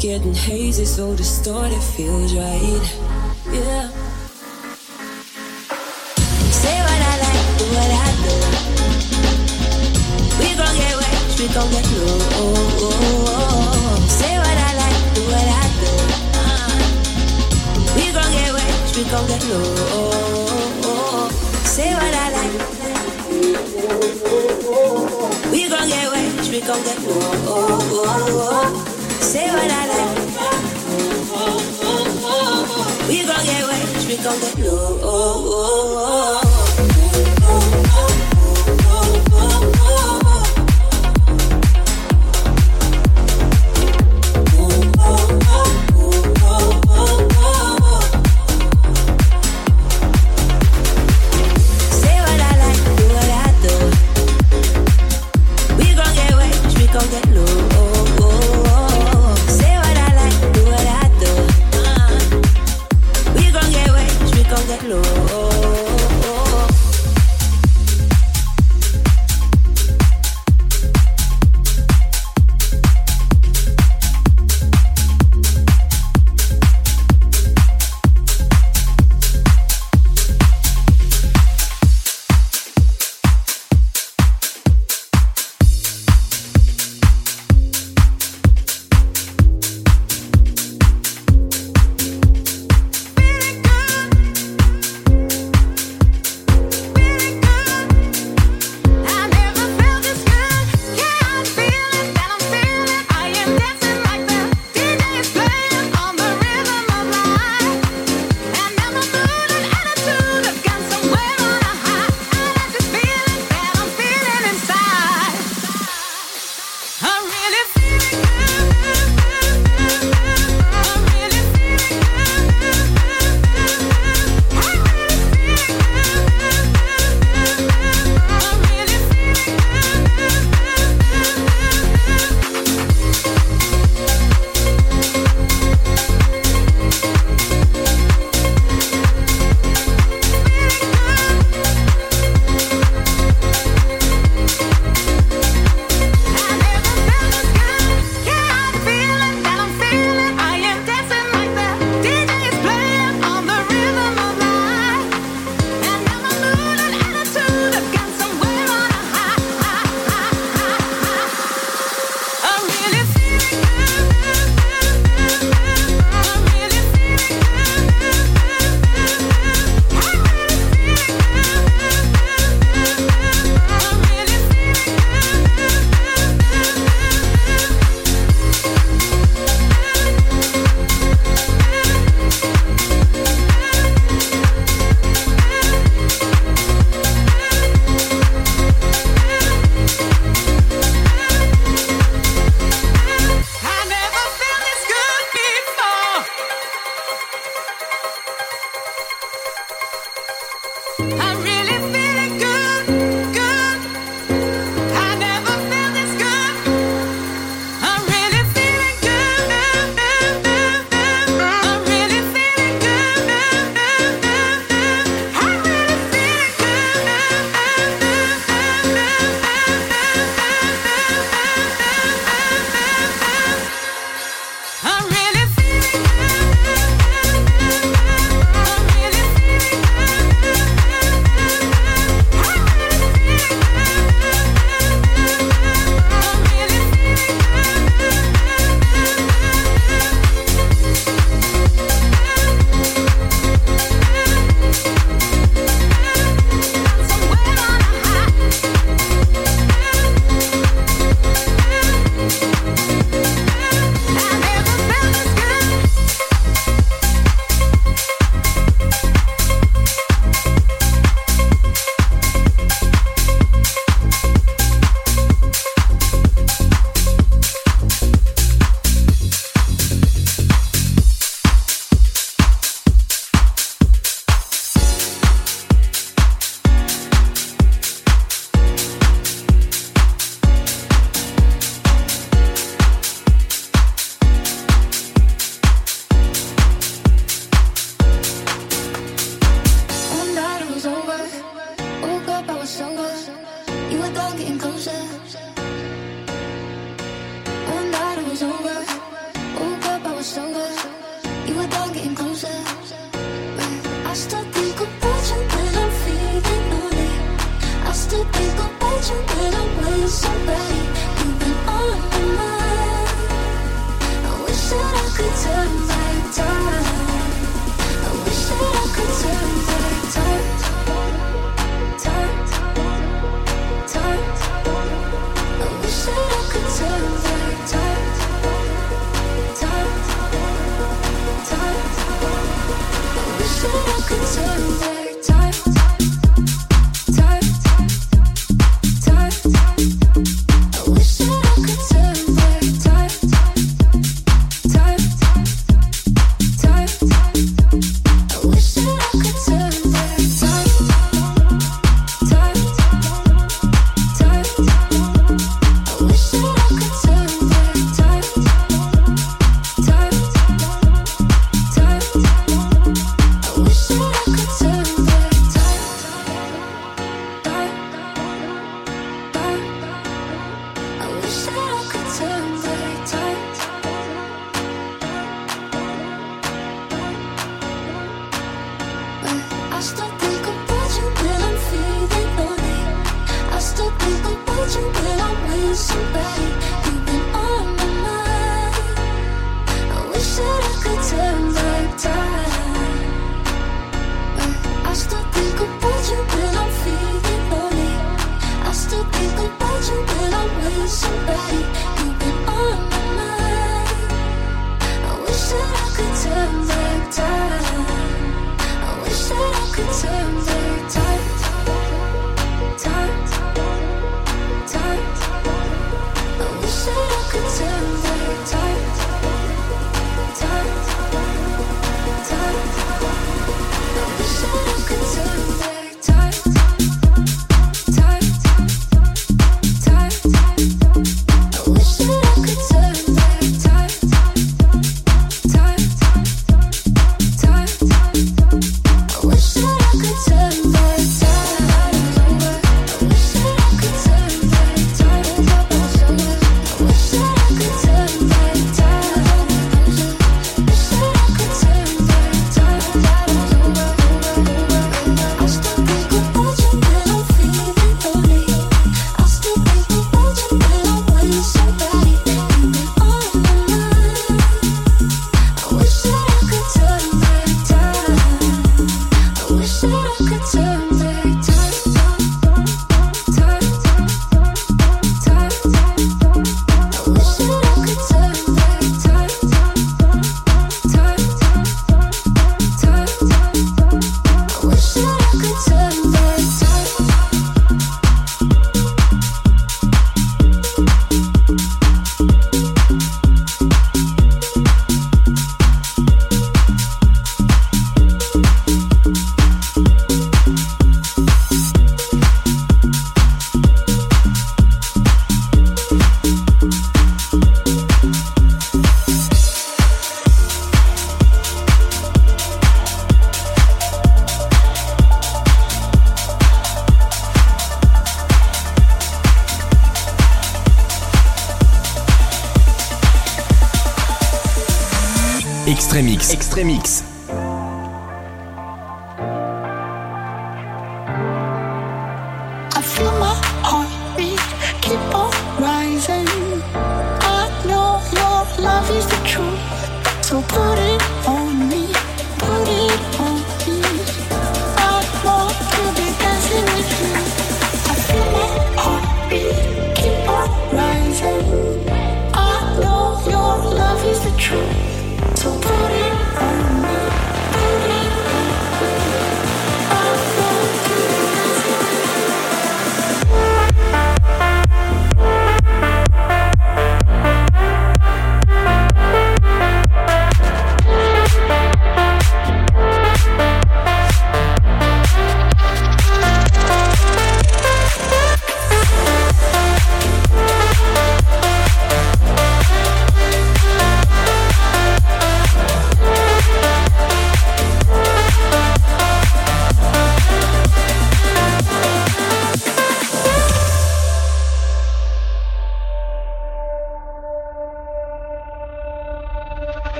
Getting hazy, so distorted feels right. Yeah. Say what I like, do what I do. We gon' get wet, we gon' get low. Say what I like, do what I do. Uh, we gon' get wet, we gon' get low. Say what I like. We gon' get wet, we gon' get low. Say what I like. We gon' get wet, we gon' get low. Extremix.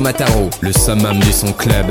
Mataro, le summum du son club.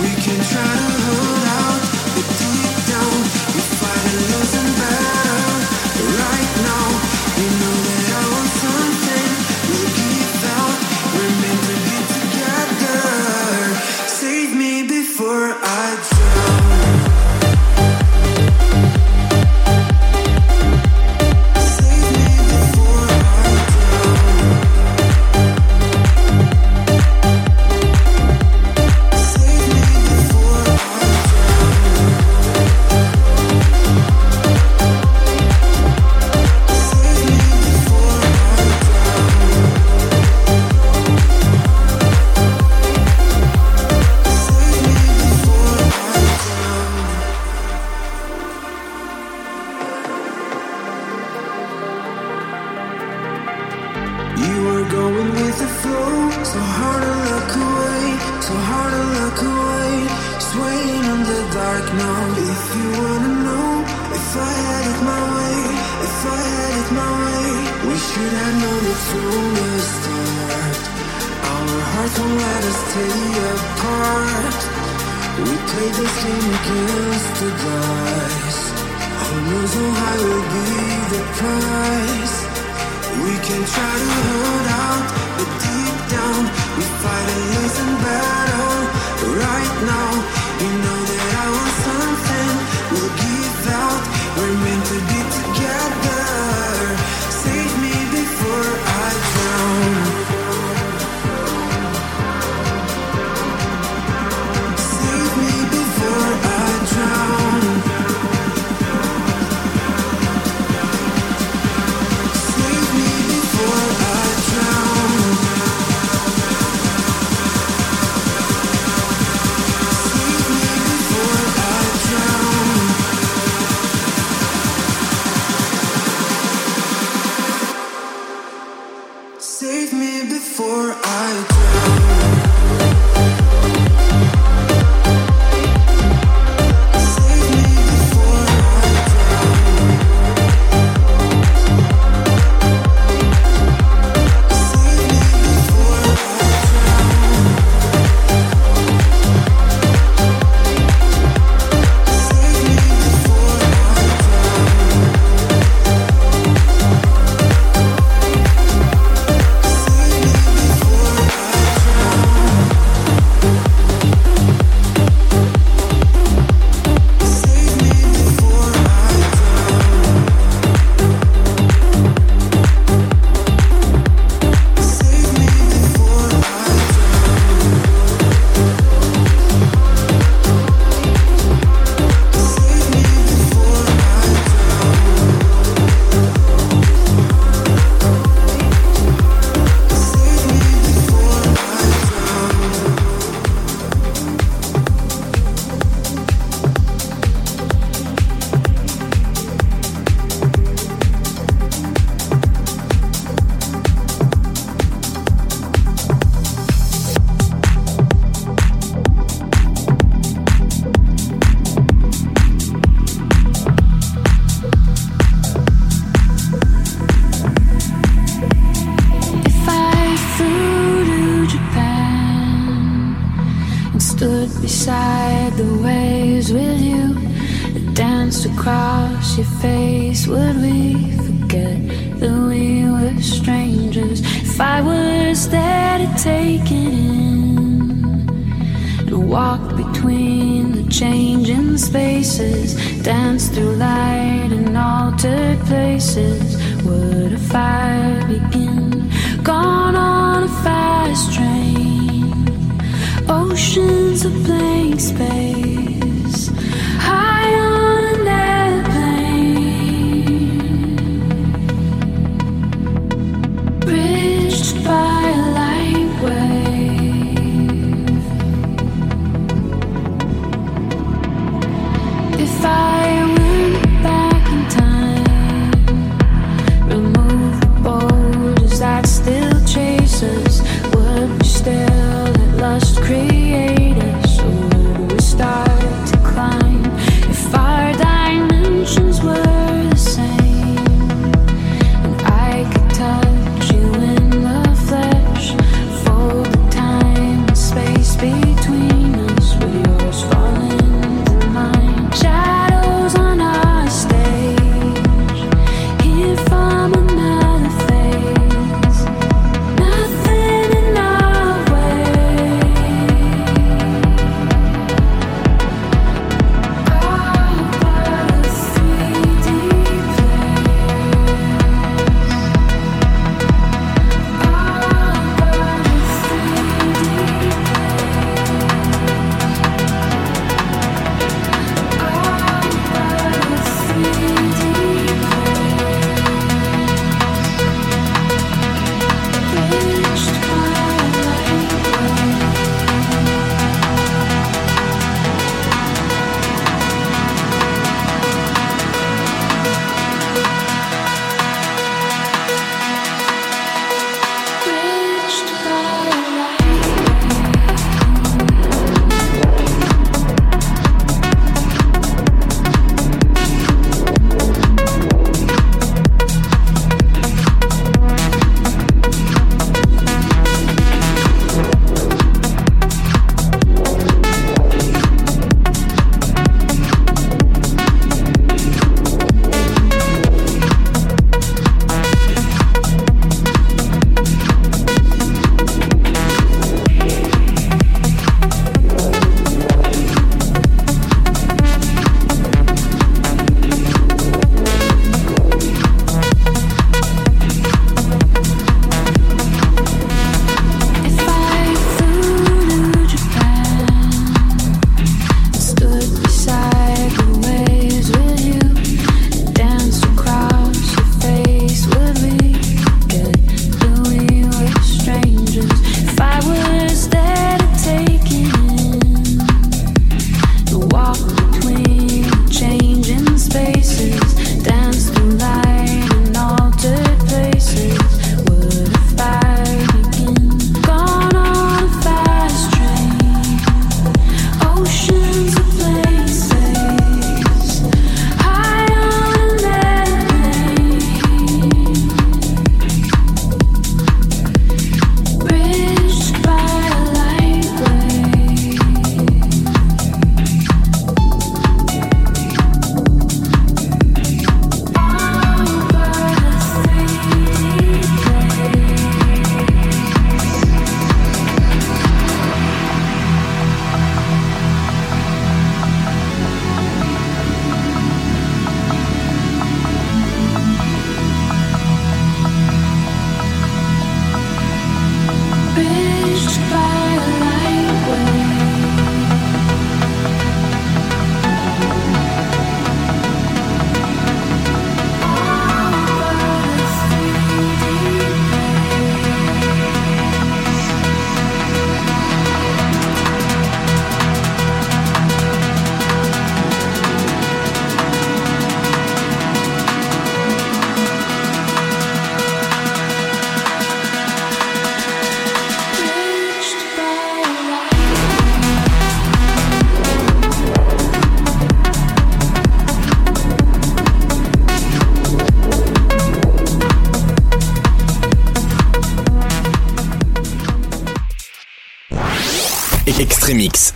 We can try to hold to be